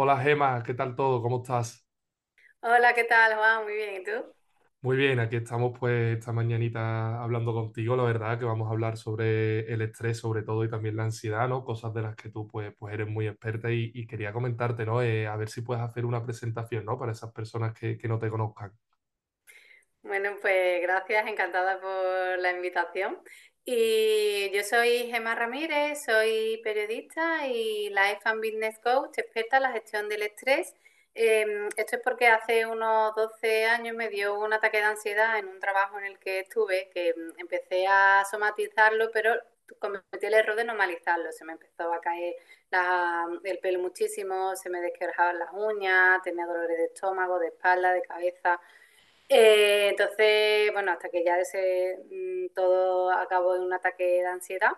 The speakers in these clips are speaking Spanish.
Hola Gema, ¿qué tal todo? ¿Cómo estás? Hola, ¿qué tal, Juan? Muy bien, ¿y tú? Muy bien, aquí estamos pues esta mañanita hablando contigo, la verdad que vamos a hablar sobre el estrés sobre todo y también la ansiedad, ¿no? Cosas de las que tú pues, pues eres muy experta y, y quería comentarte, ¿no? Eh, a ver si puedes hacer una presentación, ¿no? Para esas personas que, que no te conozcan. Bueno, pues gracias, encantada por la invitación. Y yo soy Gemma Ramírez, soy periodista y Life and Business Coach, experta en la gestión del estrés. Eh, esto es porque hace unos 12 años me dio un ataque de ansiedad en un trabajo en el que estuve, que mm, empecé a somatizarlo, pero cometí el error de normalizarlo. Se me empezó a caer la, el pelo muchísimo, se me desquebrajaban las uñas, tenía dolores de estómago, de espalda, de cabeza. Eh, entonces, bueno, hasta que ya ese, mm, todo acabó en un ataque de ansiedad.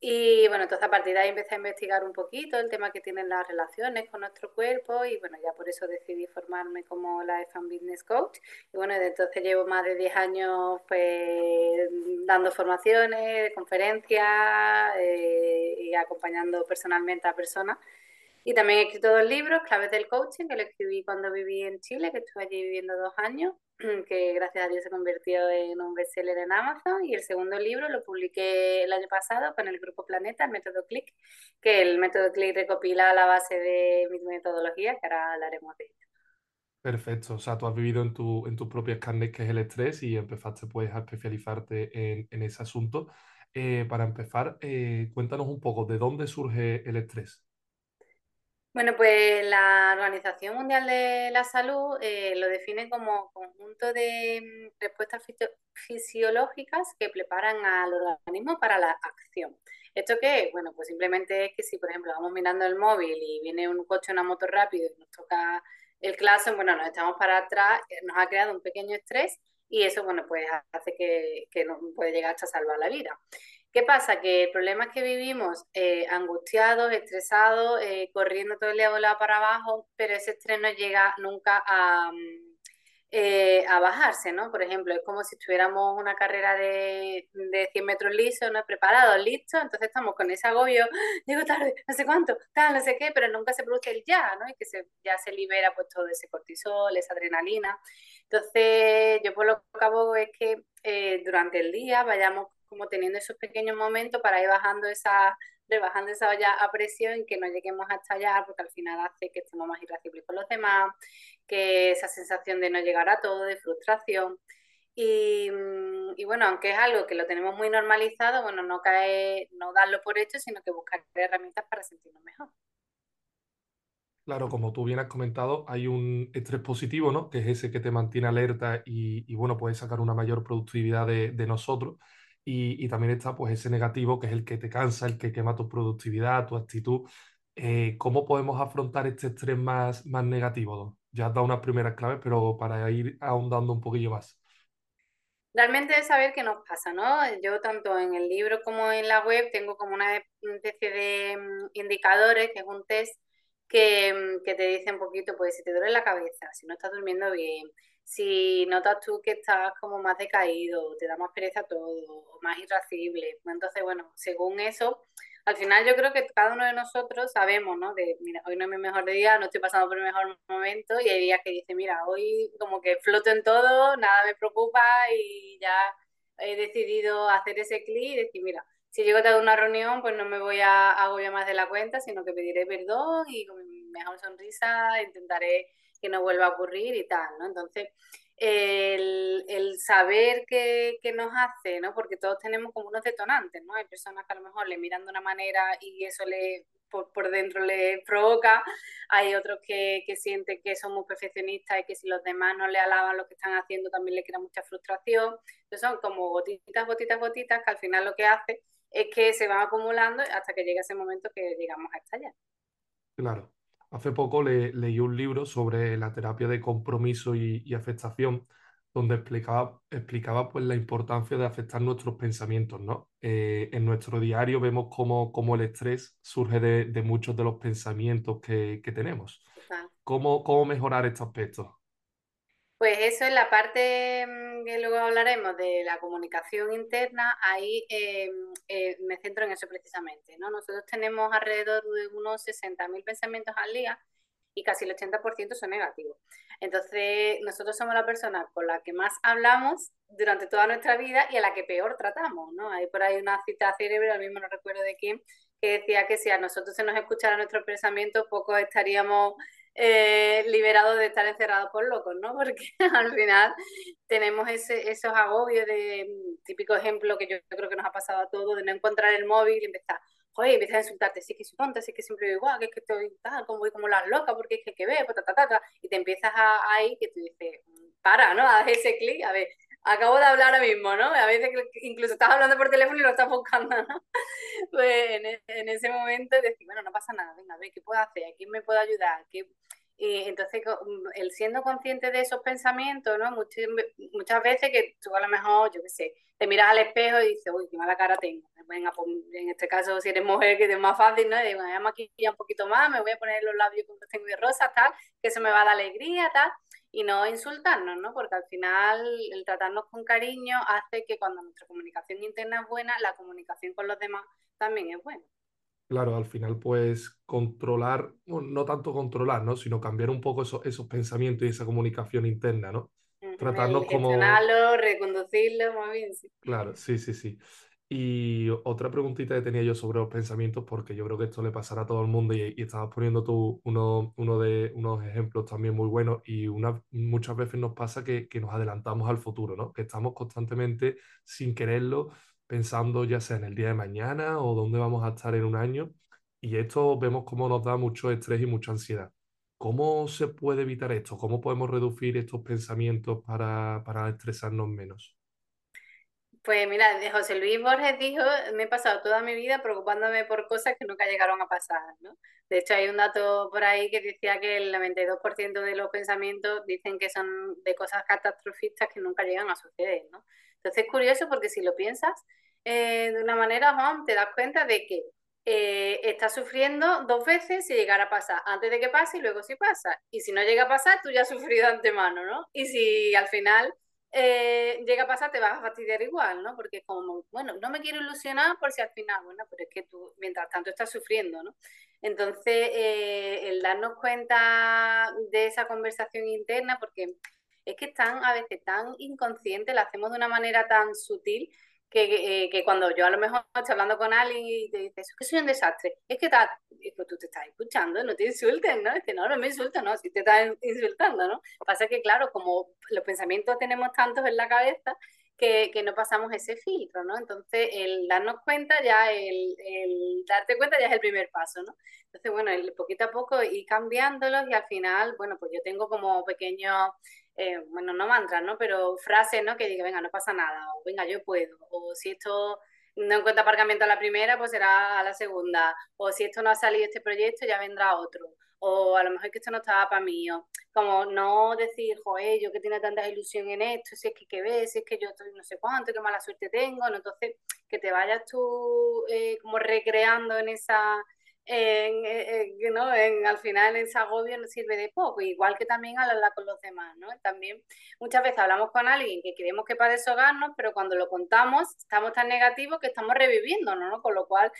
Y bueno, entonces a partir de ahí empecé a investigar un poquito el tema que tienen las relaciones con nuestro cuerpo y bueno, ya por eso decidí formarme como Life and Business Coach. Y bueno, desde entonces llevo más de 10 años pues dando formaciones, conferencias eh, y acompañando personalmente a personas y también he escrito dos libros, Claves del Coaching, que lo escribí cuando viví en Chile, que estuve allí viviendo dos años, que gracias a Dios se convirtió en un bestseller en Amazon. Y el segundo libro lo publiqué el año pasado con el grupo Planeta, el método Click, que el método Click recopila la base de mi metodología, que ahora hablaremos de ello. Perfecto, o sea, tú has vivido en tu, en tus propias carnes que es el estrés y empezaste pues a especializarte en, en ese asunto. Eh, para empezar, eh, cuéntanos un poco de dónde surge el estrés. Bueno, pues la Organización Mundial de la Salud eh, lo define como conjunto de mm, respuestas fisiológicas que preparan al organismo para la acción. ¿Esto qué es? Bueno, pues simplemente es que si, por ejemplo, vamos mirando el móvil y viene un coche o una moto rápido y nos toca el claxon, bueno, nos estamos para atrás, eh, nos ha creado un pequeño estrés y eso, bueno, pues hace que, que nos puede llegar hasta salvar la vida. ¿Qué pasa? Que el problema es que vivimos eh, angustiados, estresados, eh, corriendo todo el día de lado para abajo, pero ese estrés no llega nunca a, mm, eh, a bajarse, ¿no? Por ejemplo, es como si tuviéramos una carrera de, de 100 metros lisos, ¿no? Preparados, listos, entonces estamos con ese agobio, llego tarde, no sé cuánto, tal, no sé qué, pero nunca se produce el ya, ¿no? Y que se, ya se libera pues todo ese cortisol, esa adrenalina. Entonces, yo por lo que acabo es que durante el día vayamos como teniendo esos pequeños momentos para ir bajando esa, rebajando esa olla a presión y que no lleguemos a estallar, porque al final hace que estemos más irascibles con los demás, que esa sensación de no llegar a todo, de frustración. Y, y, bueno, aunque es algo que lo tenemos muy normalizado, bueno, no cae, no darlo por hecho, sino que buscar herramientas para sentirnos mejor. Claro, como tú bien has comentado, hay un estrés positivo, ¿no? Que es ese que te mantiene alerta y, bueno, puedes sacar una mayor productividad de nosotros. Y, también está pues ese negativo que es el que te cansa, el que quema tu productividad, tu actitud. Eh, ¿cómo podemos afrontar este estrés más, más negativo? Ya has dado unas primeras claves, pero para ir ahondando un poquillo más. Realmente es saber qué nos pasa, ¿no? Yo tanto en el libro como en la web tengo como una especie de mm, indicadores, que es un test que, mm, que te dice un poquito, pues si te duele la cabeza, si no estás durmiendo bien, si notas tú que estás como más decaído, te da más pereza todo, más irascible. Entonces, bueno, según eso, al final yo creo que cada uno de nosotros sabemos, ¿no? De, mira, hoy no es mi mejor día, no estoy pasando por el mejor momento, y hay días que dice, mira, hoy como que floto en todo, nada me preocupa y ya he decidido hacer ese clic y decir, mira, si llego a una reunión, pues no me voy a agobiar más de la cuenta, sino que pediré perdón y con mi mejor sonrisa intentaré que no vuelva a ocurrir y tal, ¿no? Entonces, el, el saber qué, qué, nos hace, ¿no? Porque todos tenemos como unos detonantes, ¿no? Hay personas que a lo mejor le miran de una manera y eso le por, por dentro le provoca, hay otros que, que sienten que son muy perfeccionistas y que si los demás no le alaban lo que están haciendo también le crea mucha frustración. Entonces son como gotitas, gotitas, gotitas que al final lo que hace es que se van acumulando hasta que llega ese momento que llegamos a estallar. Claro. Hace poco le, leí un libro sobre la terapia de compromiso y, y afectación, donde explicaba, explicaba pues, la importancia de afectar nuestros pensamientos, ¿no? Eh, en nuestro diario vemos cómo, cómo el estrés surge de, de, muchos de los pensamientos que, que tenemos. ¿Cómo, ¿Cómo mejorar este aspecto? Pues eso es la parte mm, que luego hablaremos de la comunicación interna, ahí eh, eh, me centro en eso precisamente, ¿no? Nosotros tenemos alrededor de unos 60.000 pensamientos al día y casi el 80% son negativos. Entonces, nosotros somos la persona con la que más hablamos durante toda nuestra vida y a la que peor tratamos, ¿no? Hay por ahí una cita cerebro, al mismo no recuerdo de quién, que decía que si a nosotros se nos escuchara nuestro pensamiento, poco estaríamos eh, liberados de estar encerrados por locos, ¿no? Porque al final tenemos ese, esos agobios de mm, típico ejemplo que yo creo que nos ha pasado a todos, de no encontrar el móvil y empezar, oye, empiezas a insultarte, sí que soy tonta, sí que siempre vivo igual, que es que estoy tal, como voy como las locas, porque es que, que ve, ta, ta, ta, y te empiezas a, ahí que tú dices, mm, para, ¿no? Haz ese clic, a ver, acabo de hablar ahora mismo, ¿no? A veces incluso estás hablando por teléfono y lo estás buscando, ¿no? Pues en, e, en ese momento decir, bueno, no pasa nada, venga, a ver, ¿qué puedo hacer? ¿A quién me puedo ayudar? ¿Qué, y entonces, mm, el siendo consciente de esos pensamientos, ¿no? Muchas, muchas veces que tú a lo mejor, yo qué sé, te miras al espejo y dices, uy, qué mala cara tengo. Venga, pues, en este caso, si eres mujer, que es más fácil, ¿no? Digo, me voy a maquillar un poquito más, me voy a poner los labios como tengo de rosa, tal, que eso me va a dar alegría, tal, y no insultarnos, ¿no? Porque al final el tratarnos con cariño hace que cuando nuestra comunicación interna es buena, la comunicación con los demás también es buena. Claro, al final pues controlar, no tanto controlar, ¿no? Sino cambiar un poco esos, esos pensamientos y esa comunicación interna, ¿no? Tratarnos como... reconducirlo, muy bien, sí. Claro, sí, sí, sí. Y otra preguntita que tenía yo sobre los pensamientos, porque yo creo que esto le pasará a todo el mundo y, estabas poniendo tú uno, de, unos ejemplos también muy buenos y una, muchas veces nos pasa que, que nos adelantamos al futuro, ¿no? Que estamos constantemente, sin quererlo, pensando ya sea en el día de mañana o dónde vamos a estar en un año. Y esto vemos cómo nos da mucho estrés y mucha ansiedad. ¿Cómo se puede evitar esto? ¿Cómo podemos reducir estos pensamientos para, para estresarnos menos? Pues mira, José Luis Borges dijo, me he pasado toda mi vida preocupándome por cosas que nunca llegaron a pasar, ¿no? De hecho, hay un dato por ahí que decía que el 92% de los pensamientos dicen que son de cosas catastrofistas que nunca llegan a suceder, ¿no? Entonces es curioso porque si lo piensas eh, de una manera, Juan, te das cuenta de que eh, estás sufriendo dos veces si llegara a pasar, antes de que pase y luego si pasa. Y si no llega a pasar, tú ya has sufrido de antemano, ¿no? Y si al final eh, llega a pasar, te vas a fastidiar igual, ¿no? Porque como, bueno, no me quiero ilusionar por si al final, bueno, pero es que tú, mientras tanto, estás sufriendo, ¿no? Entonces, el darnos cuenta de esa conversación interna, porque es que están a veces tan inconsciente, la hacemos de una manera tan sutil que, eh, que, cuando yo a lo mejor estoy hablando con alguien y te dices, es que soy un desastre, es que, tú te estás escuchando, no te insulten, ¿no? Es que no, no me insultan, no, si te estás insultando, ¿no? Pasa que, claro, como los pensamientos tenemos tantos en la cabeza, que, que, no pasamos ese filtro, ¿no? Entonces, el darnos cuenta ya, el, el, darte cuenta ya es el primer paso, ¿no? Entonces, bueno, el poquito a poco ir cambiándolos y al final, bueno, pues yo tengo como pequeños eh, bueno, no mantras, ¿no? Pero frases, ¿no? Que diga, venga, no pasa nada, o venga, yo puedo, o si esto no encuentra aparcamiento a la primera, pues será a la segunda, o si esto no ha salido este proyecto, ya vendrá otro, o a lo mejor que esto no estaba para mí, o como no decir, joder, yo que tiene tanta ilusión en esto, si es que qué ves, si es que yo estoy no sé cuánto, qué mala suerte tengo, ¿no? Entonces, que te vayas tú eh, como recreando en esa en, en, ¿no? en, al final ese agobio no sirve de poco, igual que también al hablar con los demás, ¿no? También muchas veces hablamos con alguien que queremos que para deshogarnos, pero cuando lo contamos estamos tan negativos que estamos reviviendo, ¿no? Con lo cual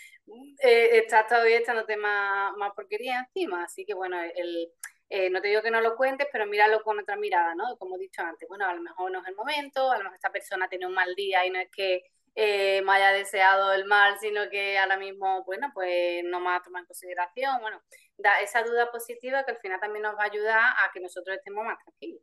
eh, estás todavía echándote más, más porquería encima, así que bueno, el, eh, no te digo que no lo cuentes, pero míralo con otra mirada, ¿no? Como he dicho antes, bueno, a lo mejor no es el momento, a lo mejor esta persona tiene un mal día y no es que eh, me haya deseado el mal, sino que ahora mismo, bueno, pues no me ha tomado en consideración. Bueno, da esa duda positiva que al final también nos va a ayudar a que nosotros estemos más tranquilos.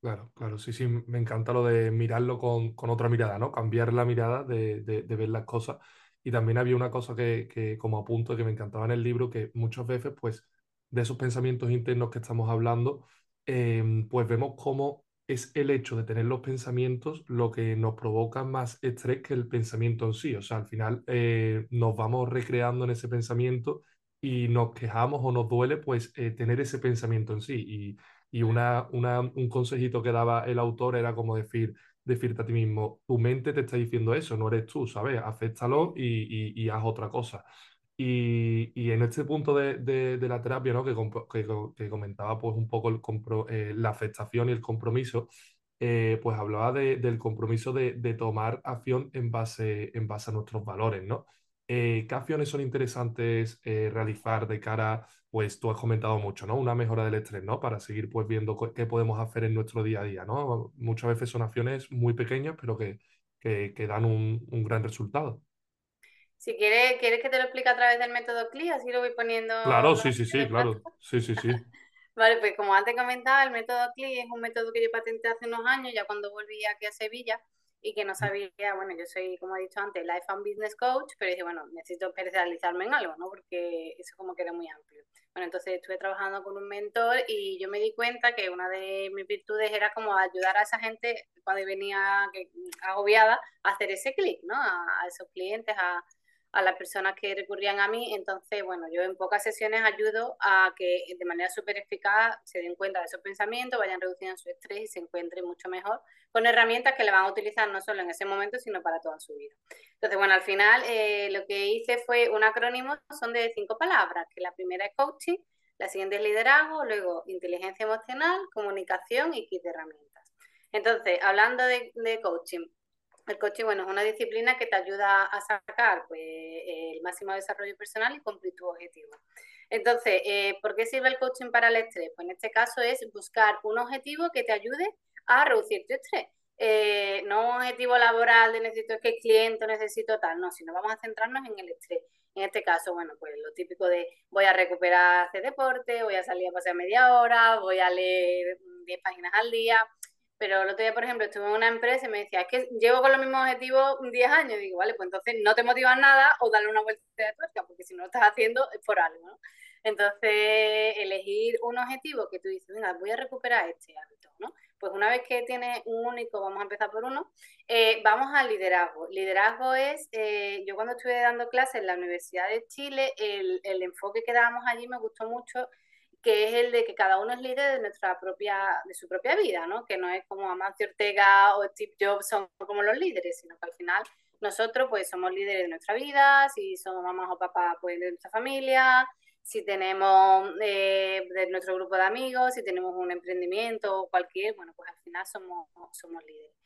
Claro, claro, sí, sí, me encanta lo de mirarlo con, con otra mirada, ¿no? Cambiar la mirada de, de, ver las cosas. Y también había una cosa que, que, como apunto, que me encantaba en el libro, que muchas veces, pues, de esos pensamientos internos que estamos hablando, eh, pues vemos cómo es el hecho de tener los pensamientos lo que nos provoca más estrés que el pensamiento en sí. O sea, al final eh, nos vamos recreando en ese pensamiento y nos quejamos o nos duele pues eh, tener ese pensamiento en sí. Y, y una, una, un consejito que daba el autor era como decir, decirte a ti mismo, tu mente te está diciendo eso, no eres tú, ¿sabes? Acéptalo y, y, y haz otra cosa. Y, en este punto de, la terapia, ¿no? que, que, que, comentaba pues un poco el eh, la afectación y el compromiso, eh, pues hablaba de, del compromiso de, tomar acción en base, a nuestros valores, ¿no? Eh, ¿qué acciones son interesantes realizar de cara, pues tú has comentado mucho, ¿no? Una mejora del estrés, ¿no? Para seguir pues viendo qué podemos hacer en nuestro día a día, ¿no? Muchas veces son acciones muy pequeñas, pero que, dan un gran resultado. Si quieres, ¿quieres que te lo explique a través del método CLI? Así lo voy poniendo Claro, sí, sí, sí, claro. Sí, sí, sí. Vale, pues como antes comentaba, el método CLI es un método que yo patenté hace unos años, ya cuando volví aquí a Sevilla, y que no sabía, bueno, yo soy, como he dicho antes, Life and Business Coach, pero dije, bueno, necesito especializarme en algo, ¿no? Porque eso como que era muy amplio. Bueno, entonces estuve trabajando con un mentor y yo me di cuenta que una de mis virtudes era como ayudar a esa gente cuando venía agobiada a hacer ese clic, ¿no? A, a esos clientes, a a las personas que recurrían a mí. Entonces, bueno, yo en pocas sesiones ayudo a que de manera súper eficaz se den cuenta de esos pensamientos, vayan reduciendo su estrés y se encuentren mucho mejor con herramientas que le van a utilizar no solo en ese momento, sino para toda su vida. Entonces, bueno, al final eh, lo que hice fue un acrónimo, son de cinco palabras, que la primera es coaching, la siguiente es liderazgo, luego inteligencia emocional, comunicación y kit de herramientas. Entonces, hablando de, de coaching, el coaching, bueno, es una disciplina que te ayuda a sacar pues, el máximo desarrollo personal y cumplir tus objetivos. Entonces, eh, ¿por qué sirve el coaching para el estrés? Pues en este caso es buscar un objetivo que te ayude a reducir tu estrés. Eh, no un objetivo laboral de necesito que cliente, necesito tal, no, sino vamos a centrarnos en el estrés. En este caso, bueno, pues lo típico de voy a recuperar hacer deporte, voy a salir a pasear media hora, voy a leer 10 páginas al día, pero el otro día, por ejemplo, estuve en una empresa y me decía, es que llevo con los mismos objetivos 10 años. Digo, vale, pues entonces no te motivas nada o dale una vuelta de tuerca, porque si no lo estás haciendo es por algo, ¿no? Entonces, elegir un objetivo que tú dices, venga, voy a recuperar este hábito, ¿no? Pues una vez que tienes un único, vamos a empezar por uno, eh, vamos al liderazgo. Liderazgo es, eh, yo cuando estuve dando clases en la Universidad de Chile, el, el enfoque que dábamos allí me gustó mucho que es el de que cada uno es líder de nuestra propia, de su propia vida, ¿no? Que no es como Amancio Ortega o Steve Jobs son como los líderes, sino que al final nosotros pues somos líderes de nuestra vida, si somos mamás o papás pues de nuestra familia, si tenemos eh, de nuestro grupo de amigos, si tenemos un emprendimiento o cualquier, bueno, pues al final somos, somos líderes.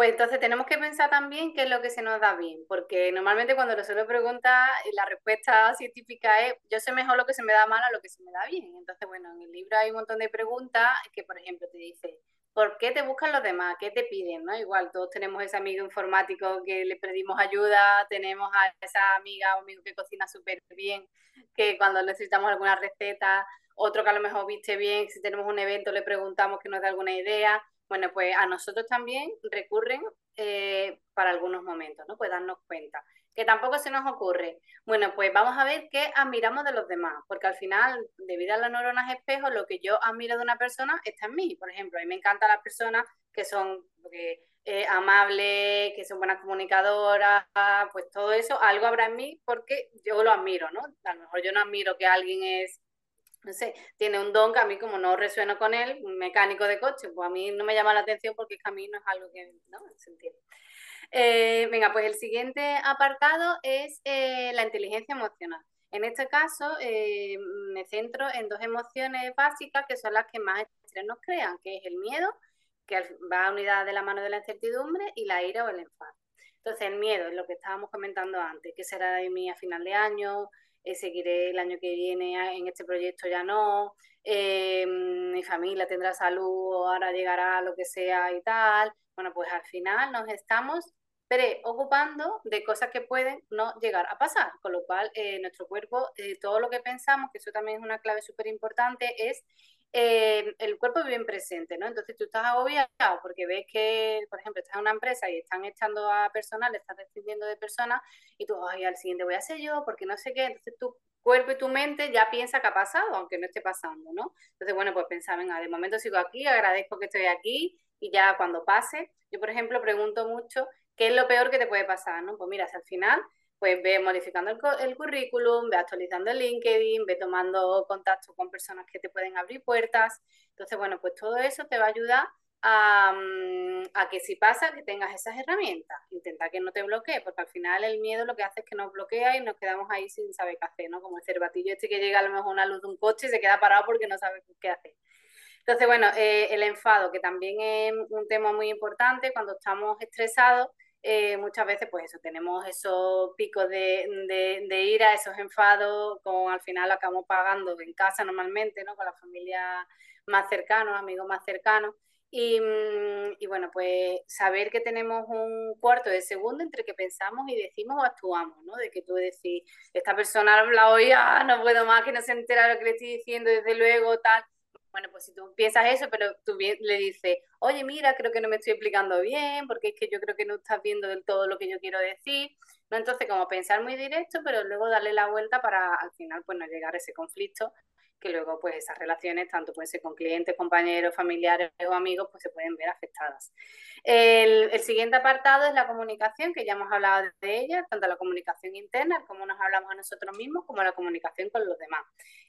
Pues entonces tenemos que pensar también qué es lo que se nos da bien, porque normalmente cuando lo suelo preguntar, la respuesta científica es yo sé mejor lo que se me da mal a lo que se me da bien. Entonces, bueno, en el libro hay un montón de preguntas que, por ejemplo, te dice, ¿por qué te buscan los demás? ¿Qué te piden? ¿no? Igual todos tenemos ese amigo informático que le pedimos ayuda, tenemos a esa amiga o amigo que cocina súper bien, que cuando necesitamos alguna receta, otro que a lo mejor viste bien, si tenemos un evento le preguntamos que nos dé alguna idea bueno, pues a nosotros también recurren eh, para algunos momentos, ¿no? Pues darnos cuenta. Que tampoco se nos ocurre. Bueno, pues vamos a ver qué admiramos de los demás, porque al final, debido a las neuronas espejo, lo que yo admiro de una persona está en mí. Por ejemplo, a mí me encantan las personas que son eh, amables, que son buenas comunicadoras, pues todo eso, algo habrá en mí porque yo lo admiro, ¿no? A lo mejor yo no admiro que alguien es no sé, tiene un don que a mí como no resueno con él, un mecánico de coche, pues a mí no me llama la atención porque es que a mí no es algo que, ¿no? Se entiende. Eh, venga, pues el siguiente apartado es eh, la inteligencia emocional. En este caso eh, me centro en dos emociones básicas que son las que más estrés nos crean, que es el miedo, que va unidad de la mano de la incertidumbre, y la ira o el enfado. Entonces el miedo es lo que estábamos comentando antes, que será de mí a final de año, eh, seguiré el año que viene en este proyecto, ya no, eh, mi familia tendrá salud, o ahora llegará lo que sea y tal. Bueno, pues al final nos estamos preocupando de cosas que pueden no llegar a pasar, con lo cual eh, nuestro cuerpo, todo lo que pensamos, que eso también es una clave súper importante, es eh, el cuerpo bien presente, ¿no? Entonces tú estás agobiado porque ves que, por ejemplo, estás en una empresa y están echando a personal, estás despidiendo de personas y tú, ay, al siguiente voy a ser yo, porque no sé qué, entonces tu cuerpo y tu mente ya piensa que ha pasado, aunque no esté pasando, ¿no? Entonces, bueno, pues pensar, venga, de momento sigo aquí, agradezco que estoy aquí y ya cuando pase, yo, por ejemplo, pregunto mucho, ¿qué es lo peor que te puede pasar, ¿no? Pues mira, si al final pues ve modificando el, el, currículum, ve actualizando el LinkedIn, ve tomando contacto con personas que te pueden abrir puertas. Entonces, bueno, pues todo eso te va a ayudar a, a, que si pasa, que tengas esas herramientas. Intenta que no te bloquee, porque al final el miedo lo que hace es que nos bloquea y nos quedamos ahí sin saber qué hacer, ¿no? Como el cervatillo este que llega a lo mejor una luz de un coche y se queda parado porque no sabe qué hacer. Entonces, bueno, eh, el enfado, que también es un tema muy importante cuando estamos estresados, eh, muchas veces pues eso, tenemos esos picos de, de, ira, esos enfados, con al final acabamos pagando en casa normalmente, ¿no? Con la familia más cercanos, amigos más cercanos. Y, mm, y, bueno, pues saber que tenemos un cuarto de segundo entre que pensamos y decimos o actuamos, ¿no? De que tú decís, esta persona habla hoy, ah, no puedo más, que no se entera lo que le estoy diciendo, desde luego, tal. Bueno, pues si tú piensas eso, pero tú le dices, oye, mira, creo que no me estoy explicando bien, porque es que yo creo que no estás viendo del todo lo que yo quiero decir. ¿no? Entonces, como pensar muy directo, pero luego darle la vuelta para al final pues no llegar a ese conflicto que luego pues esas relaciones, tanto pueden ser con clientes, compañeros, familiares o amigos, pues se pueden ver afectadas. El, el, siguiente apartado es la comunicación, que ya hemos hablado de ella, tanto la comunicación interna, como nos hablamos a nosotros mismos, como la comunicación con los demás.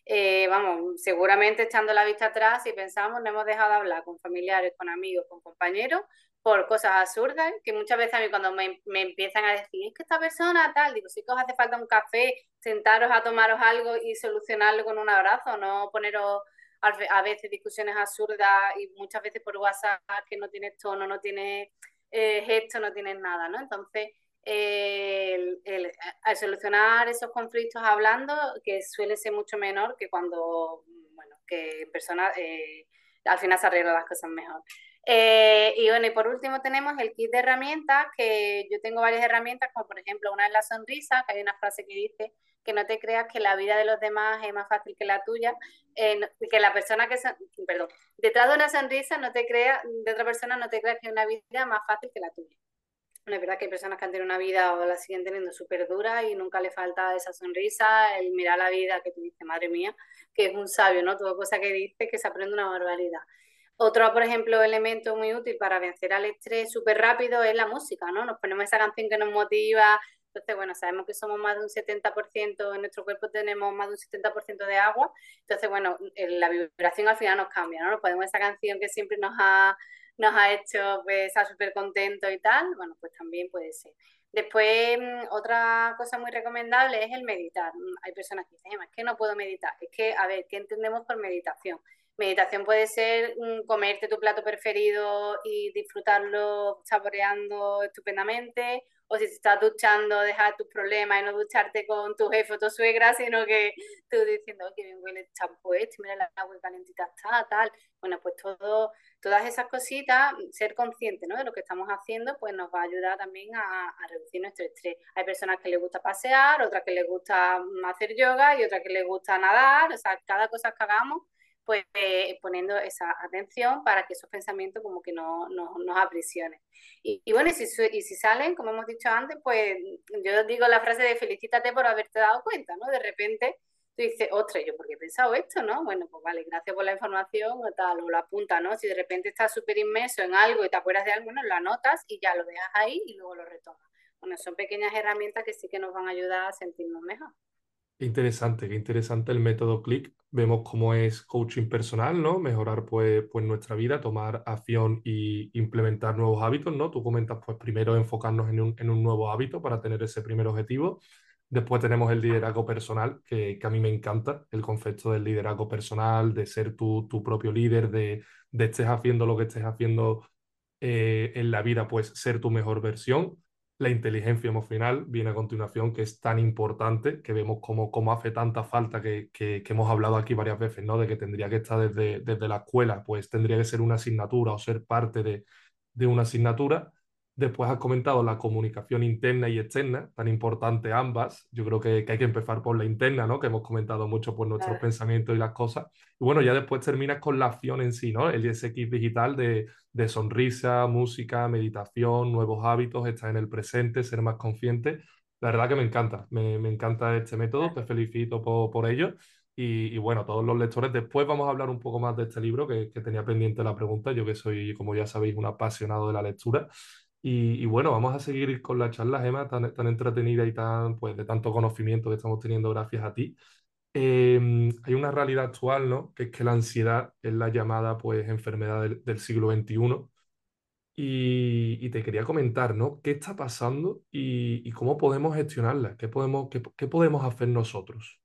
Eh, vamos, seguramente echando la vista atrás, si pensamos, no hemos dejado de hablar con familiares, con amigos, con compañeros, por cosas absurdas, que muchas veces a mí cuando me, me, empiezan a decir, es que esta persona tal, digo, sí que os hace falta un café, sentaros a tomaros algo y solucionarlo con un abrazo, no poneros a veces discusiones absurdas y muchas veces por WhatsApp que no tienes tono, no tienes eh, gesto, no tienes nada, ¿no? Entonces, el, el, al solucionar esos conflictos hablando, que suele ser mucho menor que cuando, bueno, que en persona eh, al final se arreglan las cosas mejor. Eh, y bueno, y por último tenemos el kit de herramientas, que yo tengo varias herramientas, como por ejemplo una es la sonrisa, que hay una frase que dice que no te creas que la vida de los demás es más fácil que la tuya, eh, que la persona que, perdón, detrás de una sonrisa no te crea, de otra persona no te creas que es una vida más fácil que la tuya. No es verdad que hay personas que han tenido una vida o la siguen teniendo súper dura y nunca le falta esa sonrisa, el mirar la vida que tú dices, madre mía, que es un sabio, ¿no? Toda cosa que dice que se aprende una barbaridad. Otro, por ejemplo, elemento muy útil para vencer al estrés súper rápido es la música, ¿no? Nos ponemos esa canción que nos motiva. Entonces, bueno, sabemos que somos más de un 70%, en nuestro cuerpo tenemos más de un 70% de agua. Entonces, bueno, la vibración al final nos cambia, ¿no? Nos ponemos esa canción que siempre nos ha, nos ha hecho pues, estar súper contentos y tal. Bueno, pues también puede ser. Después, mm, otra cosa muy recomendable es el meditar. Hay personas que dicen, es que no puedo meditar. Es que, a ver, ¿qué entendemos por meditación? Meditación puede ser mm, comerte tu plato preferido y disfrutarlo saboreando estupendamente, o si te estás duchando, dejar tus problemas y no ducharte con tu jefe o tu suegra, sino que tú diciendo, que bien huele el champú este, mira la agua calentita está, tal. Bueno, pues todo, todas esas cositas, ser consciente ¿no? de lo que estamos haciendo, pues nos va a ayudar también a, a, reducir nuestro estrés. Hay personas que les gusta pasear, otras que les gusta hacer yoga y otras que les gusta nadar, o sea, cada cosa que hagamos pues eh, poniendo esa atención para que esos pensamientos como que no, no nos aprisionen. Y, y, bueno, y si, y si salen, como hemos dicho antes, pues yo digo la frase de felicítate por haberte dado cuenta, ¿no? De repente tú dices, ostras, yo porque he pensado esto, ¿no? Bueno, pues vale, gracias por la información o tal, o lo apunta, ¿no? Si de repente estás súper inmerso en algo y te acuerdas de algo, bueno, lo anotas y ya lo dejas ahí y luego lo retomas. Bueno, son pequeñas herramientas que sí que nos van a ayudar a sentirnos mejor. Qué interesante, qué interesante el método CLIC. Vemos cómo es coaching personal, ¿no? Mejorar pues, pues nuestra vida, tomar acción y implementar nuevos hábitos, ¿no? Tú comentas pues primero enfocarnos en un, en un nuevo hábito para tener ese primer objetivo. Después tenemos el liderazgo personal, que, que, a mí me encanta, el concepto del liderazgo personal, de ser tu, tu propio líder, de, de estés haciendo lo que estés haciendo eh, en la vida, pues ser tu mejor versión la inteligencia emocional viene a continuación, que es tan importante, que vemos cómo, cómo hace tanta falta, que, que, hemos hablado aquí varias veces, ¿no? De que tendría que estar desde, desde la escuela, pues tendría que ser una asignatura o ser parte de, de una asignatura. Después has comentado la comunicación interna y externa, tan importante ambas. Yo creo que, que hay que empezar por la interna, ¿no? Que hemos comentado mucho por nuestros claro. pensamientos y las cosas. Y bueno, ya después terminas con la acción en sí, ¿no? El kit digital de, de sonrisa, música, meditación, nuevos hábitos, estar en el presente, ser más consciente. La verdad que me encanta, me, me encanta este método, te felicito por, por ello. Y, y, bueno, todos los lectores, después vamos a hablar un poco más de este libro que, que, tenía pendiente la pregunta, yo que soy, como ya sabéis, un apasionado de la lectura. Y, bueno, vamos a seguir con la charla, Gemma, tan, entretenida y tan, pues, de tanto conocimiento que estamos teniendo gracias a ti. Eh, hay una realidad actual, ¿no? Que es que la ansiedad es la llamada, pues, enfermedad del, siglo XXI. Y, te quería comentar, ¿no? ¿Qué está pasando y, cómo podemos gestionarla? ¿Qué podemos, qué podemos hacer nosotros?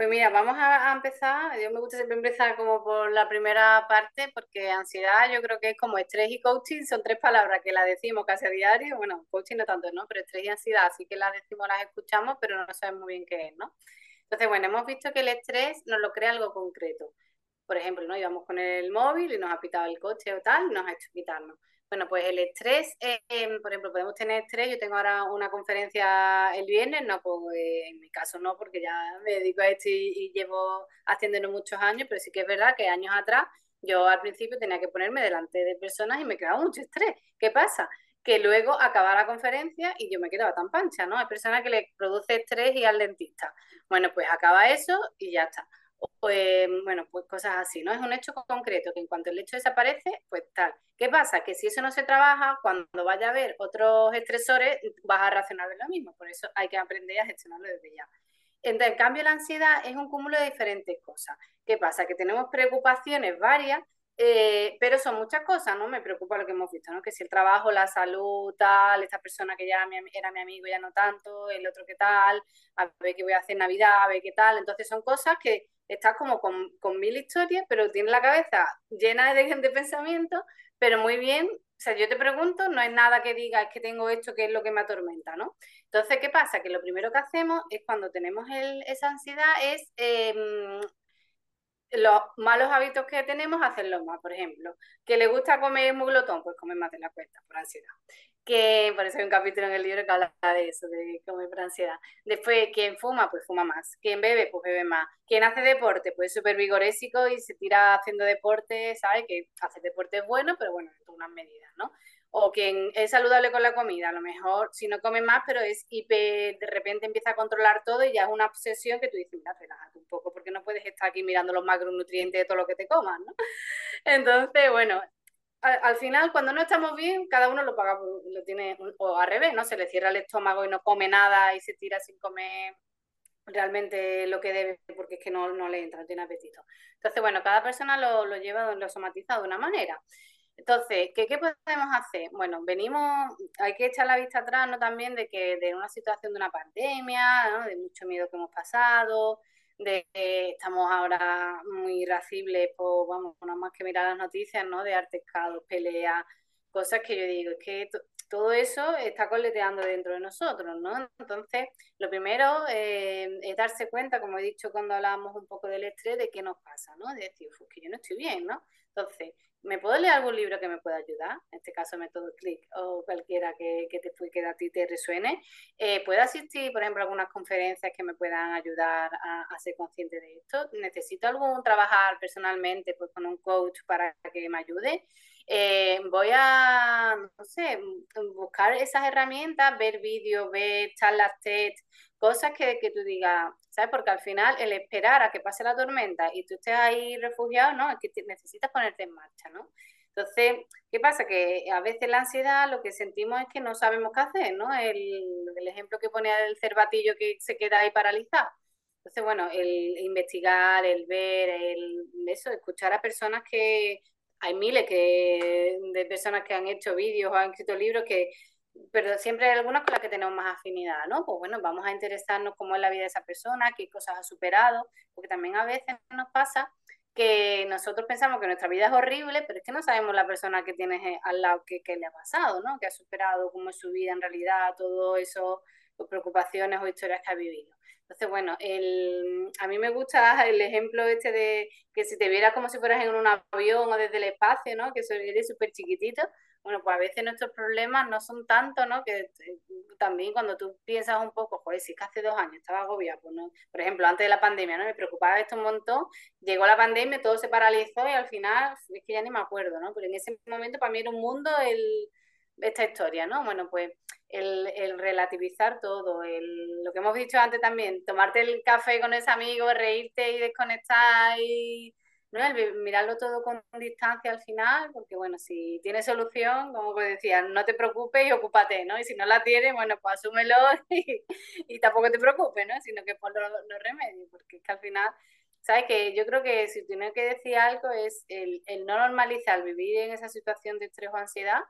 Pues mira, vamos a, empezar. Yo me gusta siempre empezar como por la primera parte, porque ansiedad yo creo que es como estrés y coaching, son tres palabras que la decimos casi a diario. Bueno, coaching no tanto, ¿no? Pero estrés y ansiedad, sí que las decimos, las escuchamos, pero no sabemos muy bien qué es, ¿no? Entonces, bueno, hemos visto que el estrés nos lo crea algo concreto. Por ejemplo, ¿no? Íbamos con el móvil y nos ha pitado el coche o tal, y nos ha hecho quitarnos. Bueno, pues el estrés, em, por ejemplo, podemos tener estrés. Yo tengo ahora una conferencia el viernes, no, pues en mi caso no, porque ya me dedico a esto y, llevo haciéndolo muchos años, pero sí que es verdad que años atrás yo al principio tenía que ponerme delante de personas y me quedaba mucho estrés. ¿Qué pasa? Que luego acaba la conferencia y yo me quedaba tan pancha, ¿no? Hay personas que le produce estrés y al dentista. Bueno, pues acaba eso y ya está. Pues, bueno, pues cosas así, ¿no? Es un hecho concreto que en cuanto el hecho desaparece, pues tal. ¿Qué pasa? Que si eso no se trabaja, cuando vaya a haber otros estresores, vas a reaccionar de lo mismo. Por eso hay que aprender a gestionarlo desde ya. En cambio, la ansiedad es un cúmulo de diferentes cosas. ¿Qué pasa? Que tenemos preocupaciones varias, eh, pero son muchas cosas, ¿no? Me preocupa lo que hemos visto, ¿no? Que si el trabajo, la salud, tal, esta persona que ya era mi amigo ya no tanto, el otro que tal, a ver qué voy a hacer en Navidad, a ver qué tal. Entonces son cosas que estás como con, con mil historias, pero tienes la cabeza llena de, de pensamientos, pero muy bien. O sea, yo te pregunto, no es nada que diga, es que tengo esto, que es lo que me atormenta, ¿no? Entonces, ¿qué pasa? Que lo primero que hacemos es cuando tenemos esa ansiedad es em, los malos hábitos que tenemos, hacerlo más. Por ejemplo, que le gusta comer muy glotón, pues comer más de la cuenta, por ansiedad que por eso hay un capítulo en el libro que habla de eso, de comer por ansiedad. Después, quien fuma, pues fuma más. Quien bebe, pues bebe más. Quien hace deporte, pues es súper vigorésico y se tira haciendo deporte, ¿sabe? Que hacer deporte es bueno, pero bueno, en unas medidas, ¿no? O quien es saludable con la comida, a lo mejor si no come más, pero es hiper, de repente empieza a controlar todo y ya es una obsesión que tú dices, mira, relájate un poco, porque no puedes estar aquí mirando los macronutrientes de todo lo que te comas, ¿no? Entonces, bueno, al, final, cuando no estamos bien, cada uno lo paga, lo tiene, o al revés, ¿no? Se le cierra el estómago y no come nada y se tira sin comer realmente lo que debe porque es que no, no le entra, no tiene apetito. Entonces, bueno, cada persona lo, lo lleva, lo somatiza de una manera. Entonces, ¿qué, ¿qué, podemos hacer? Bueno, venimos, hay que echar la vista atrás, ¿no? También de que de una situación de una pandemia, ¿no? De mucho miedo que hemos pasado, de que estamos ahora muy irascibles, pues vamos, no más que mirar las noticias, ¿no? De artescados, peleas, cosas que yo digo, es que todo eso está coleteando dentro de nosotros, ¿no? Entonces, lo primero eh, es darse cuenta, como he dicho cuando hablábamos un poco del estrés, de qué nos pasa, ¿no? De decir, pues que yo no estoy bien, ¿no? Entonces, ¿me puedo leer algún libro que me pueda ayudar? En este caso, Método Click o cualquiera que, que, te, que a ti te resuene. Eh, ¿Puedo asistir, por ejemplo, a algunas conferencias que me puedan ayudar a, ser consciente de esto? ¿Necesito algún trabajar personalmente pues, con un coach para que me ayude? Eh, voy a, no sé, buscar esas herramientas, ver vídeos, ver charlas TED, cosas que, que tú digas, ¿sabes? Porque al final el esperar a que pase la tormenta y tú estés ahí refugiado, ¿no? Es que necesitas ponerte en marcha, ¿no? Entonces, ¿qué pasa? Que a veces la ansiedad lo que sentimos es que no sabemos qué hacer, ¿no? El, el ejemplo que ponía el cervatillo que se queda ahí paralizado. Entonces, bueno, el investigar, el ver, el eso, escuchar a personas que hay miles que, de personas que han hecho vídeos o han escrito libros que pero siempre hay algunas con las que tenemos más afinidad, ¿no? Pues bueno, vamos a interesarnos cómo es la vida de esa persona, qué cosas ha superado, porque también a veces nos pasa que nosotros pensamos que nuestra vida es horrible, pero es que no sabemos la persona que tienes al lado que, le ha pasado, ¿no? Que ha superado cómo es su vida en realidad, todo eso, preocupaciones o historias que ha vivido. Entonces, bueno, el, a mí me gusta el ejemplo este de que si te vieras como si fueras en un avión o desde el espacio, ¿no? Que eres súper chiquitito, bueno, pues a veces nuestros problemas no son tanto, ¿no? Que eh, también cuando tú piensas un poco, joder, si es que hace dos años estaba agobiado, pues no, por ejemplo, antes de la pandemia, ¿no? Me preocupaba esto un montón, llegó la pandemia, todo se paralizó y al final, es que ya ni me acuerdo, ¿no? Pero en ese momento para mí era un mundo el, esta historia, ¿no? Bueno, pues el, el relativizar todo, el, lo que hemos dicho antes también, tomarte el café con ese amigo, reírte y desconectar y ¿no? mirarlo todo con distancia al final, porque bueno, si tiene solución, como decía, no te preocupes y ocúpate, ¿no? Y si no la tienes, bueno, pues asúmelo y, tampoco te preocupes, ¿no? Sino que pon los, remedios, porque es que al final, ¿sabes? Que yo creo que si tiene que decir algo es el, el no normalizar vivir en esa situación de estrés o ansiedad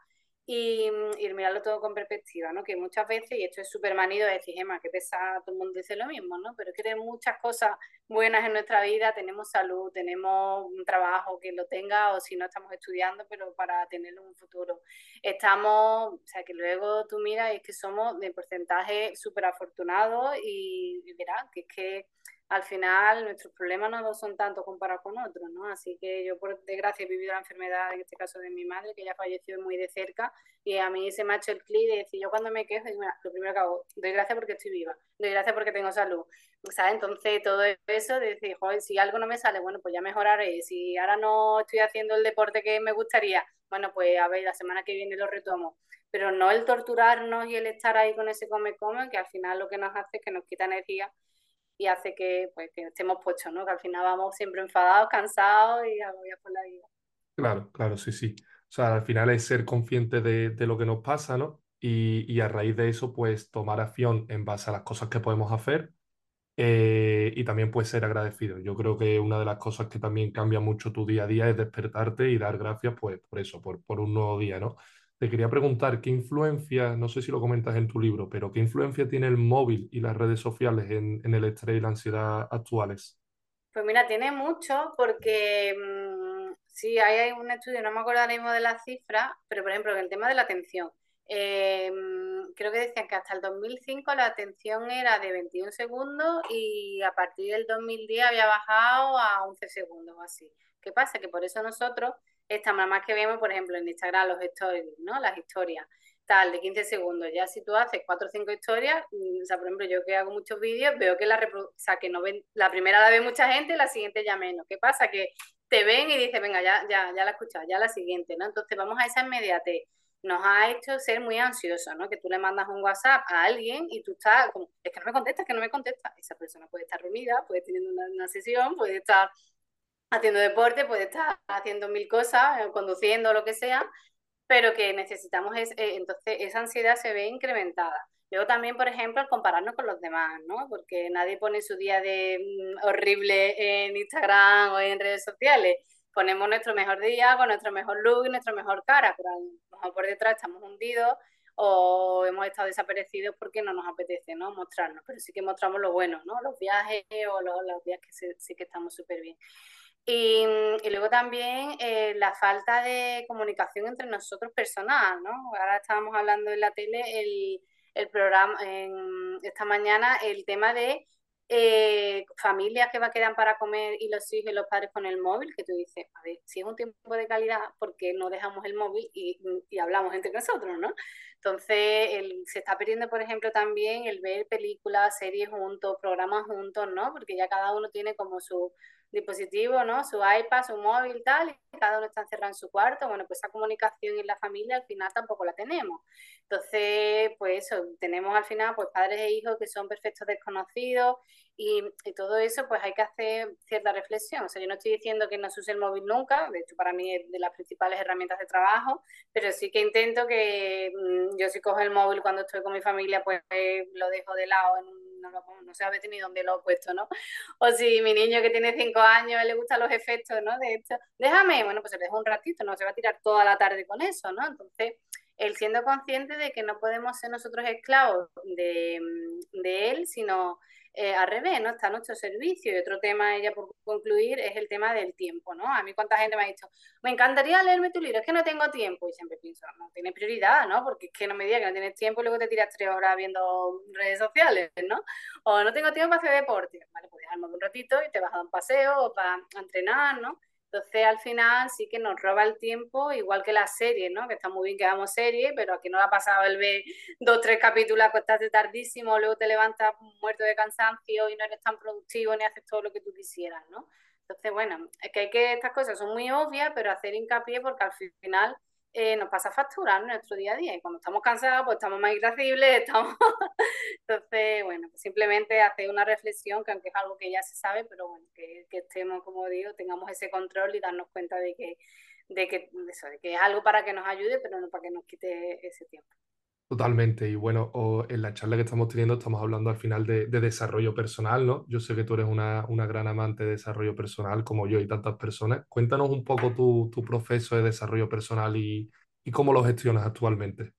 y, mirarlo todo con perspectiva, ¿no? Que muchas veces, y esto es súper manido, decir, Emma, que pesa, todo el mundo dice lo mismo, ¿no? Pero es que tenemos muchas cosas buenas en nuestra vida, tenemos salud, tenemos un trabajo que lo tenga, o si no estamos estudiando, pero para tenerlo en un futuro. Estamos, o sea, que luego tú miras y es que somos de porcentaje súper afortunados y, y verás que es que al final nuestros problemas no son tanto comparados con otros, ¿no? Así que yo, por desgracia, he vivido la enfermedad, en este caso de mi madre, que ya falleció muy de cerca, y a mí se me ha hecho el clic de decir, yo cuando me quejo, digo, lo primero que hago, doy gracias porque estoy viva, doy gracias porque tengo salud, ¿sabes? Entonces, todo eso de decir, joder, si algo no me sale, bueno, pues ya mejoraré, si ahora no estoy haciendo el deporte que me gustaría, bueno, pues a ver, la semana que viene lo retomo, pero no el torturarnos y el estar ahí con ese come-come, que al final lo que nos hace es que nos quita energía y hace que, pues, que estemos puestos, ¿no? Que al final vamos siempre enfadados, cansados y agobiados por la vida. Claro, claro, sí, sí. O sea, al final es ser consciente de, de lo que nos pasa, ¿no? Y, y, a raíz de eso, pues tomar acción en base a las cosas que podemos hacer eh, y también pues ser agradecido. Yo creo que una de las cosas que también cambia mucho tu día a día es despertarte y dar gracias pues por eso, por, por un nuevo día, ¿no? Te quería preguntar, ¿qué influencia, no sé si lo comentas en tu libro, pero qué influencia tiene el móvil y las redes sociales en, el estrés y la ansiedad actuales? Pues mira, tiene mucho porque mmm, sí, hay un estudio, no me acuerdo ahora mismo de la cifra, pero por ejemplo, en el tema de la atención, eh, creo que decían que hasta el 2005 la atención era de 21 segundos y a partir del 2010 había bajado a 11 segundos o así. ¿Qué pasa? Que por eso nosotros esta mamá que vemos, por ejemplo, en Instagram los stories, ¿no? Las historias, tal, de 15 segundos. Ya si tú haces 4 o 5 historias, mm, o sea, por ejemplo, yo que hago muchos vídeos, veo que la o sea, que no ven, la primera la ve mucha gente, la siguiente ya menos. ¿Qué pasa? Que te ven y dices, venga, ya, ya, ya la he escuchado, ya la siguiente, ¿no? Entonces vamos a esa inmediatez. Nos ha hecho ser muy ansiosos, ¿no? Que tú le mandas un WhatsApp a alguien y tú estás como, es que no me contesta, es que no me contesta. Esa persona puede estar reunida, puede tener una, una sesión, puede estar haciendo deporte, puede estar haciendo mil cosas, eh, conduciendo, lo que sea, pero que necesitamos, es, eh, entonces esa ansiedad se ve incrementada. Luego también, por ejemplo, el compararnos con los demás, ¿no? Porque nadie pone su día de mm, horrible en Instagram o en redes sociales. Ponemos nuestro mejor día con nuestro mejor look y nuestra mejor cara, pero a lo mejor por detrás estamos hundidos o hemos estado desaparecidos porque no nos apetece ¿no? mostrarnos, pero sí que mostramos lo bueno, ¿no? los viajes o los, los días que sí, sí que estamos súper bien. Y, y, luego también eh, la falta de comunicación entre nosotros personal, ¿no? Ahora estábamos hablando en la tele, el, el programa, esta mañana, el tema de eh, familias que va quedar para comer y los hijos y los padres con el móvil, que tú dices, a ver, si es un tiempo de calidad, ¿por qué no dejamos el móvil y, y hablamos entre nosotros, ¿no? Entonces, el, se está perdiendo, por ejemplo, también el ver películas, series juntos, programas juntos, ¿no? Porque ya cada uno tiene como su dispositivo, ¿no? Su iPad, su móvil, tal, y cada uno está encerrado en su cuarto. Bueno, pues esa comunicación en la familia al final tampoco la tenemos. Entonces, pues eso, tenemos al final pues padres e hijos que son perfectos desconocidos y, y, todo eso pues hay que hacer cierta reflexión. O sea, yo no estoy diciendo que no se use el móvil nunca, de hecho para mí es de las principales herramientas de trabajo, pero sí que intento que mmm, yo si cojo el móvil cuando estoy con mi familia pues lo dejo de lado en un no, lo, no sabe ni dónde lo he puesto, ¿no? O si mi niño que tiene cinco años le gustan los efectos, ¿no? De esto, déjame, bueno, pues se le dejo un ratito, no se va a tirar toda la tarde con eso, ¿no? Entonces, él siendo consciente de que no podemos ser nosotros esclavos de, de él, sino eh, al revés, ¿no? Está nuestro servicio. Y otro tema, ella por concluir, es el tema del tiempo, ¿no? A mí cuánta gente me ha dicho, me encantaría leerme tu libro, es que no tengo tiempo. Y siempre pienso, no, tiene prioridad, ¿no? Porque es que no me digas que no tienes tiempo y luego te tiras tres horas viendo redes sociales, ¿no? O no tengo tiempo para hacer deporte. Vale, pues dejarme un ratito y te vas a dar un paseo o para entrenar, ¿no? Entonces, al final sí que nos roba el tiempo, igual que las series, ¿no? Que está muy bien que hagamos series, pero aquí no ha pasado el ver dos, tres capítulos, acostarte tardísimo, luego te levantas muerto de cansancio y no eres tan productivo ni haces todo lo que tú quisieras, ¿no? Entonces, bueno, es que hay que, estas cosas son muy obvias, pero hacer hincapié porque al final eh, nos pasa factura en nuestro día a día. Y cuando estamos cansados, pues estamos más irascibles, estamos... Entonces, bueno, pues simplemente hacer una reflexión, que aunque es algo que ya se sabe, pero bueno, que, que estemos, como digo, tengamos ese control y darnos cuenta de que, de que, eso, de que es algo para que nos ayude, pero no para que nos quite ese tiempo. Totalmente. Y bueno, o en la charla que estamos teniendo estamos hablando al final de, de, desarrollo personal, ¿no? Yo sé que tú eres una, una, gran amante de desarrollo personal, como yo y tantas personas. Cuéntanos un poco tu, tu proceso de desarrollo personal y, y cómo lo gestionas actualmente?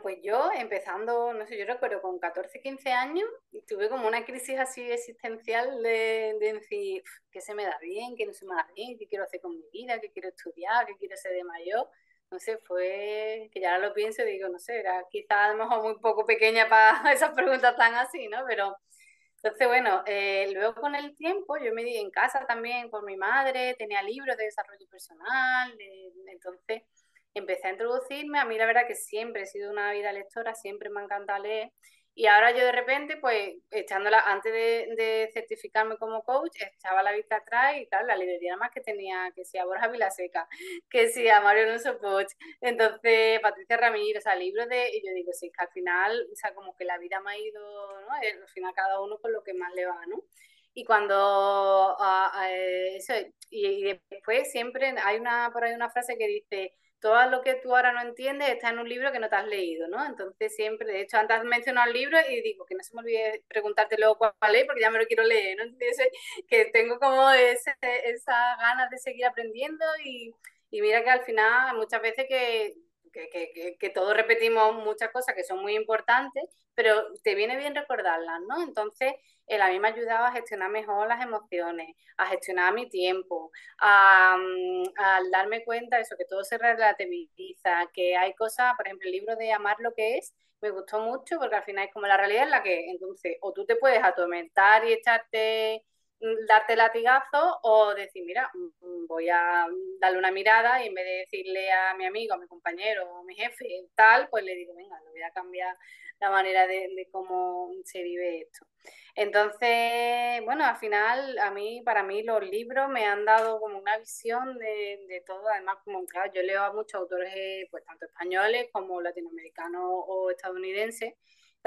Pues yo, empezando, no sé, yo recuerdo con 14, 15 años, tuve como una crisis así existencial de, de decir, ¿qué se me da bien? ¿Qué no se me da bien? ¿Qué quiero hacer con mi vida? ¿Qué quiero estudiar? ¿Qué quiero ser de mayor? No sé, fue que ya lo pienso y digo, no sé, era quizá a lo mejor muy poco pequeña para esas preguntas tan así, ¿no? Pero entonces, bueno, eh, luego con el tiempo yo me di en casa también por mi madre, tenía libros de desarrollo personal, entonces empecé a introducirme. A mí la verdad que siempre he sido una vida lectora, siempre me ha encantado leer. Y ahora yo de repente, pues, echándola, antes de, certificarme como coach, echaba la vista atrás y claro, la librería más que tenía, que sea Borja Vilaseca, que sea Mario Alonso Poch, entonces Patricia Ramírez, o sea, libros de, y yo digo, sí, que al final, o sea, como que la vida me ha ido, ¿no? Al final cada uno con lo que más le va, ¿no? Y cuando, ah, eh, eso, y después siempre hay una, por ahí una frase que dice, todo lo que tú ahora no entiendes está en un libro que no te has leído, ¿no? Entonces siempre, de hecho, antes has mencionado el libro y digo que no se me olvide preguntarte luego cuál es, porque ya me lo quiero leer, ¿no? Entonces, que tengo como ese, esa ganas de seguir aprendiendo y, y mira que al final muchas veces que que, que, que, todos repetimos muchas cosas que son muy importantes, pero te viene bien recordarlas, ¿no? Entonces, él a mí me ayudaba a gestionar mejor las emociones, a gestionar mi tiempo, mm, a, darme cuenta de eso, que todo se relativiza, que hay cosas, por ejemplo, el libro de Amar lo que es, me gustó mucho porque al final es como la realidad es la que, entonces, o tú te puedes atormentar y echarte darte latigazo o decir, mira, mm, voy a darle una mirada y en vez de decirle a mi amigo, a mi compañero o a mi jefe tal, pues le digo, venga, le voy a cambiar la manera de, cómo se vive esto. Entonces, bueno, al final, a mí, para mí, los libros me han dado como una visión de, de todo. Además, como claro, yo leo a muchos autores, pues tanto españoles como latinoamericanos o estadounidenses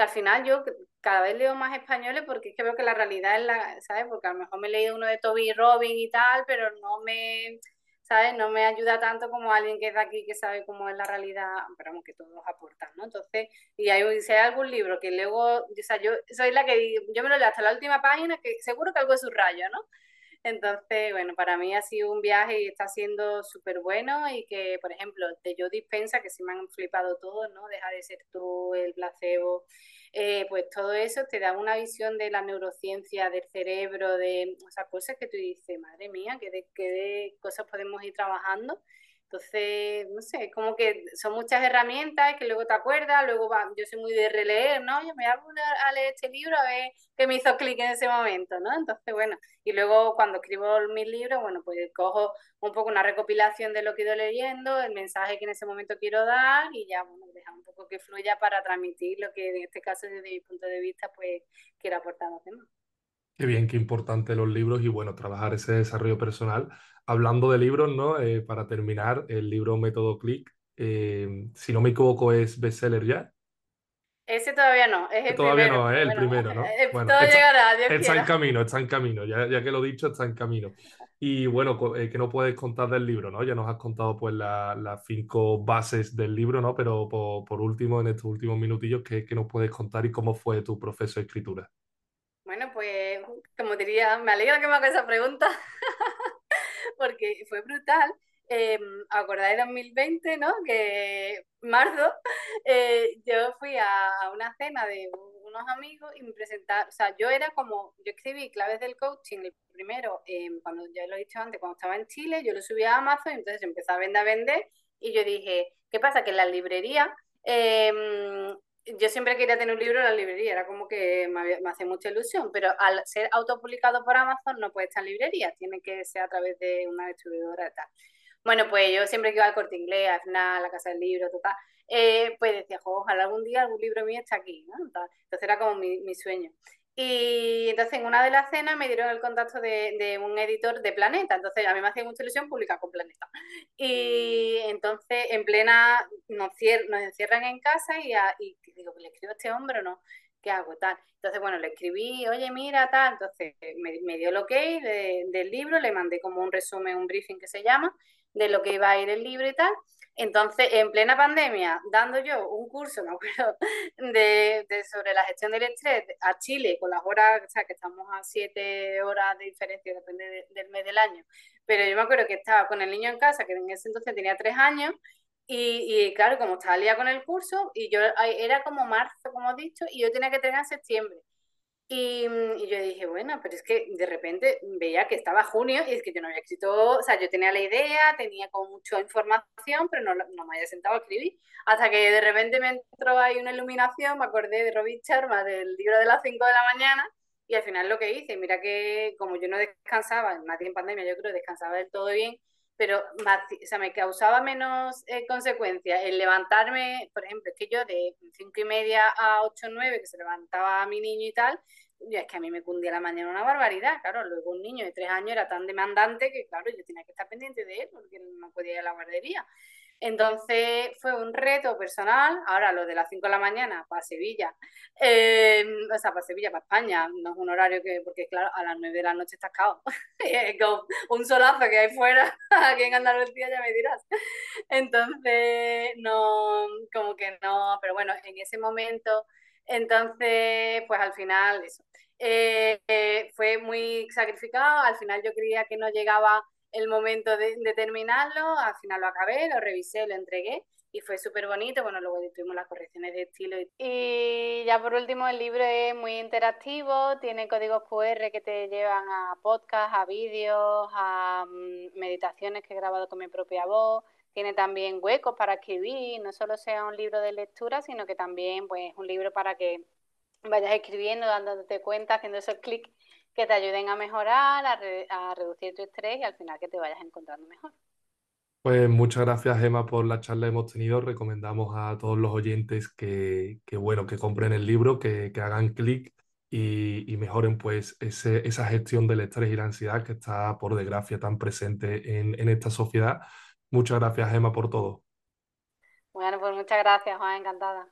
al final yo cada vez leo más españoles porque es que veo que la realidad es la, ¿sabes? Porque a lo mejor me he leído uno de Toby Robin y tal, pero no me, ¿sabes? No me ayuda tanto como alguien que es de aquí que sabe cómo es la realidad, pero que todos aportan, ¿no? Entonces, y hay, si hay algún libro que luego, o sea, yo soy la que yo me lo leo hasta la última página, que seguro que algo es subrayo, ¿no? Entonces, bueno, para mí ha sido un viaje y está siendo súper bueno y que, por ejemplo, de Yo Dispensa, que sí me han flipado todos, ¿no? Deja de ser tú, el placebo, eh, pues todo eso te da una visión de la neurociencia, del cerebro, de esas cosas que tú dices, madre mía, ¿qué de, qué de cosas podemos ir trabajando? Entonces, no sé, como que son muchas herramientas que luego te acuerdas, luego va, yo soy muy de releer, ¿no? Yo me voy a leer este libro a ver qué me hizo clic en ese momento, ¿no? Entonces, bueno, y luego cuando escribo mis libros, bueno, pues cojo un poco una recopilación de lo que he ido leyendo, el mensaje que en ese momento quiero dar y ya, bueno, dejar un poco que fluya para transmitir lo que en este caso desde mi punto de vista, pues quiero aportar a los demás. Qué bien, qué importante los libros y bueno, trabajar ese desarrollo personal. Hablando de libros, ¿no? Eh, para terminar, el libro Método Click, eh, si no me equivoco, es bestseller ya. Ese todavía no, es el todavía primero. no, es el primero, ¿no? Eh, bueno, todo está, llegará, Dios está quiera. en camino, está en camino, ya, ya, que lo he dicho, está en camino. Y bueno, eh, que no puedes contar del libro, ¿no? Ya nos has contado pues las la cinco bases del libro, ¿no? Pero por, por último, en estos últimos minutillos, ¿qué, ¿qué, nos puedes contar y cómo fue tu proceso de escritura? Bueno, pues como diría, me alegra que me hagas esa pregunta, porque fue brutal. Eh, acordáis de 2020, ¿no? Que marzo, eh, yo fui a una cena de unos amigos y me presentaron, o sea, yo era como, yo escribí claves del coaching, el primero, eh, cuando ya lo he dicho antes, cuando estaba en Chile, yo lo subí a Amazon, y entonces empecé a vender, a vender, y yo dije, ¿qué pasa? Que en la librería eh, yo siempre quería tener un libro en la librería, era como que me, me hace mucha ilusión, pero al ser autopublicado por Amazon no puede estar en librería, tiene que ser a través de una distribuidora y tal. Bueno, pues yo siempre que iba al corte inglés, al final, a la casa del libro, total, eh, pues decía, ojalá algún día algún libro mío esté aquí, ¿no? Entonces era como mi, mi sueño. Y entonces en una de las cenas me dieron el contacto de, de, un editor de Planeta. Entonces a mí me hacía mucha ilusión publicar con Planeta. Y entonces en plena nos, cier nos encierran en casa y, a, y digo, ¿le escribo a este hombre o no? ¿Qué hago? Tal. Entonces, bueno, le escribí, oye, mira, tal. Entonces me, me dio el ok de, del libro, le mandé como un resumen, un briefing que se llama, de lo que iba a ir el libro y tal. Entonces, en plena pandemia, dando yo un curso, me acuerdo, de, de, sobre la gestión del estrés a Chile, con las horas, o sea, que estamos a siete horas de diferencia, depende de, del mes del año. Pero yo me acuerdo que estaba con el niño en casa, que en ese entonces tenía tres años, Y, claro, como estaba liada con el curso, y yo era como marzo, como he dicho, y yo tenía que tener en septiembre. Y, yo dije, bueno, pero es que de repente veía que estaba junio y es que yo no había escrito, o sea, yo tenía la idea, tenía como mucha información, pero no, no me había sentado a escribir. Hasta que de repente me entró ahí una iluminación, me acordé de Robin Sharma, del libro de las 5 de la mañana, y al final lo que hice, mira que como yo no descansaba, más en pandemia yo creo descansaba del todo bien, pero o sea, me causaba menos eh, consecuencias el levantarme, por ejemplo, es que yo de cinco y media a ocho o nueve, que se levantaba mi niño y tal, es que a mí me cundía la mañana una barbaridad, claro, luego un niño de tres años era tan demandante que, claro, yo tenía que estar pendiente de él porque no podía ir a la guardería. Entonces fue un reto personal. Ahora lo de las 5 de la mañana para Sevilla, eh, o sea, para Sevilla, para España, no es un horario que, porque claro, a las 9 de la noche estás cao. un solazo que hay fuera, aquí en Andalucía ya me dirás. Entonces, no, como que no, pero bueno, en ese momento, entonces, pues al final, eso. Eh, eh, fue muy sacrificado, al final yo creía que no llegaba el momento de, terminarlo, al final lo acabé, lo revisé, lo entregué y fue súper bonito. Bueno, luego tuvimos las correcciones de estilo. Y ya por último, el libro es muy interactivo, tiene códigos QR que te llevan a podcasts, a vídeos, a mm, meditaciones que he grabado con mi propia voz. Tiene también huecos para escribir, no solo sea un libro de lectura, sino que también pues, un libro para que vayas escribiendo, dándote cuenta, haciendo esos clics que te ayuden a mejorar, a, reducir tu estrés y al final que te vayas encontrando mejor. Pues muchas gracias, Emma, por la charla que hemos tenido. Recomendamos a todos los oyentes que, bueno, que compren el libro, que, hagan clic y, mejoren pues esa gestión del estrés y la ansiedad que está, por desgracia, tan presente en, en esta sociedad. Muchas gracias, Emma, por todo. Bueno, pues muchas gracias, Juan, encantada.